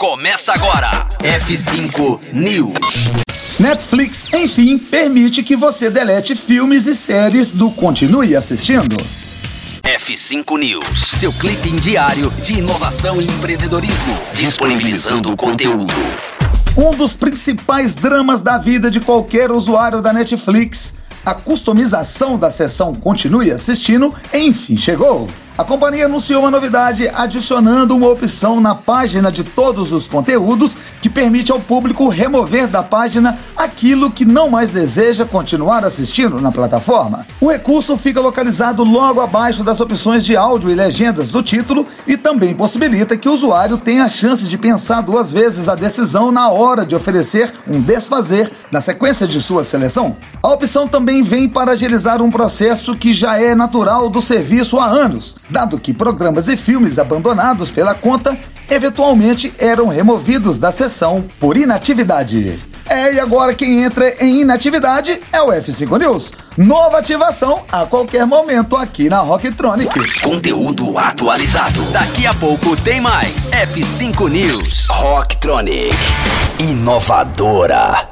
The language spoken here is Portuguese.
Começa agora. F5 News. Netflix, enfim, permite que você delete filmes e séries do Continue Assistindo. F5 News, seu clipe diário de inovação e empreendedorismo, disponibilizando o conteúdo. Um dos principais dramas da vida de qualquer usuário da Netflix, a customização da seção Continue Assistindo, enfim chegou. A companhia anunciou uma novidade adicionando uma opção na página de todos os conteúdos que permite ao público remover da página aquilo que não mais deseja continuar assistindo na plataforma. O recurso fica localizado logo abaixo das opções de áudio e legendas do título e também possibilita que o usuário tenha a chance de pensar duas vezes a decisão na hora de oferecer um desfazer na sequência de sua seleção. A opção também vem para agilizar um processo que já é natural do serviço há anos dado que programas e filmes abandonados pela conta eventualmente eram removidos da sessão por inatividade. É, e agora quem entra em inatividade é o F5 News. Nova ativação a qualquer momento aqui na Rocktronic. Conteúdo atualizado. Daqui a pouco tem mais. F5 News. Rocktronic. Inovadora.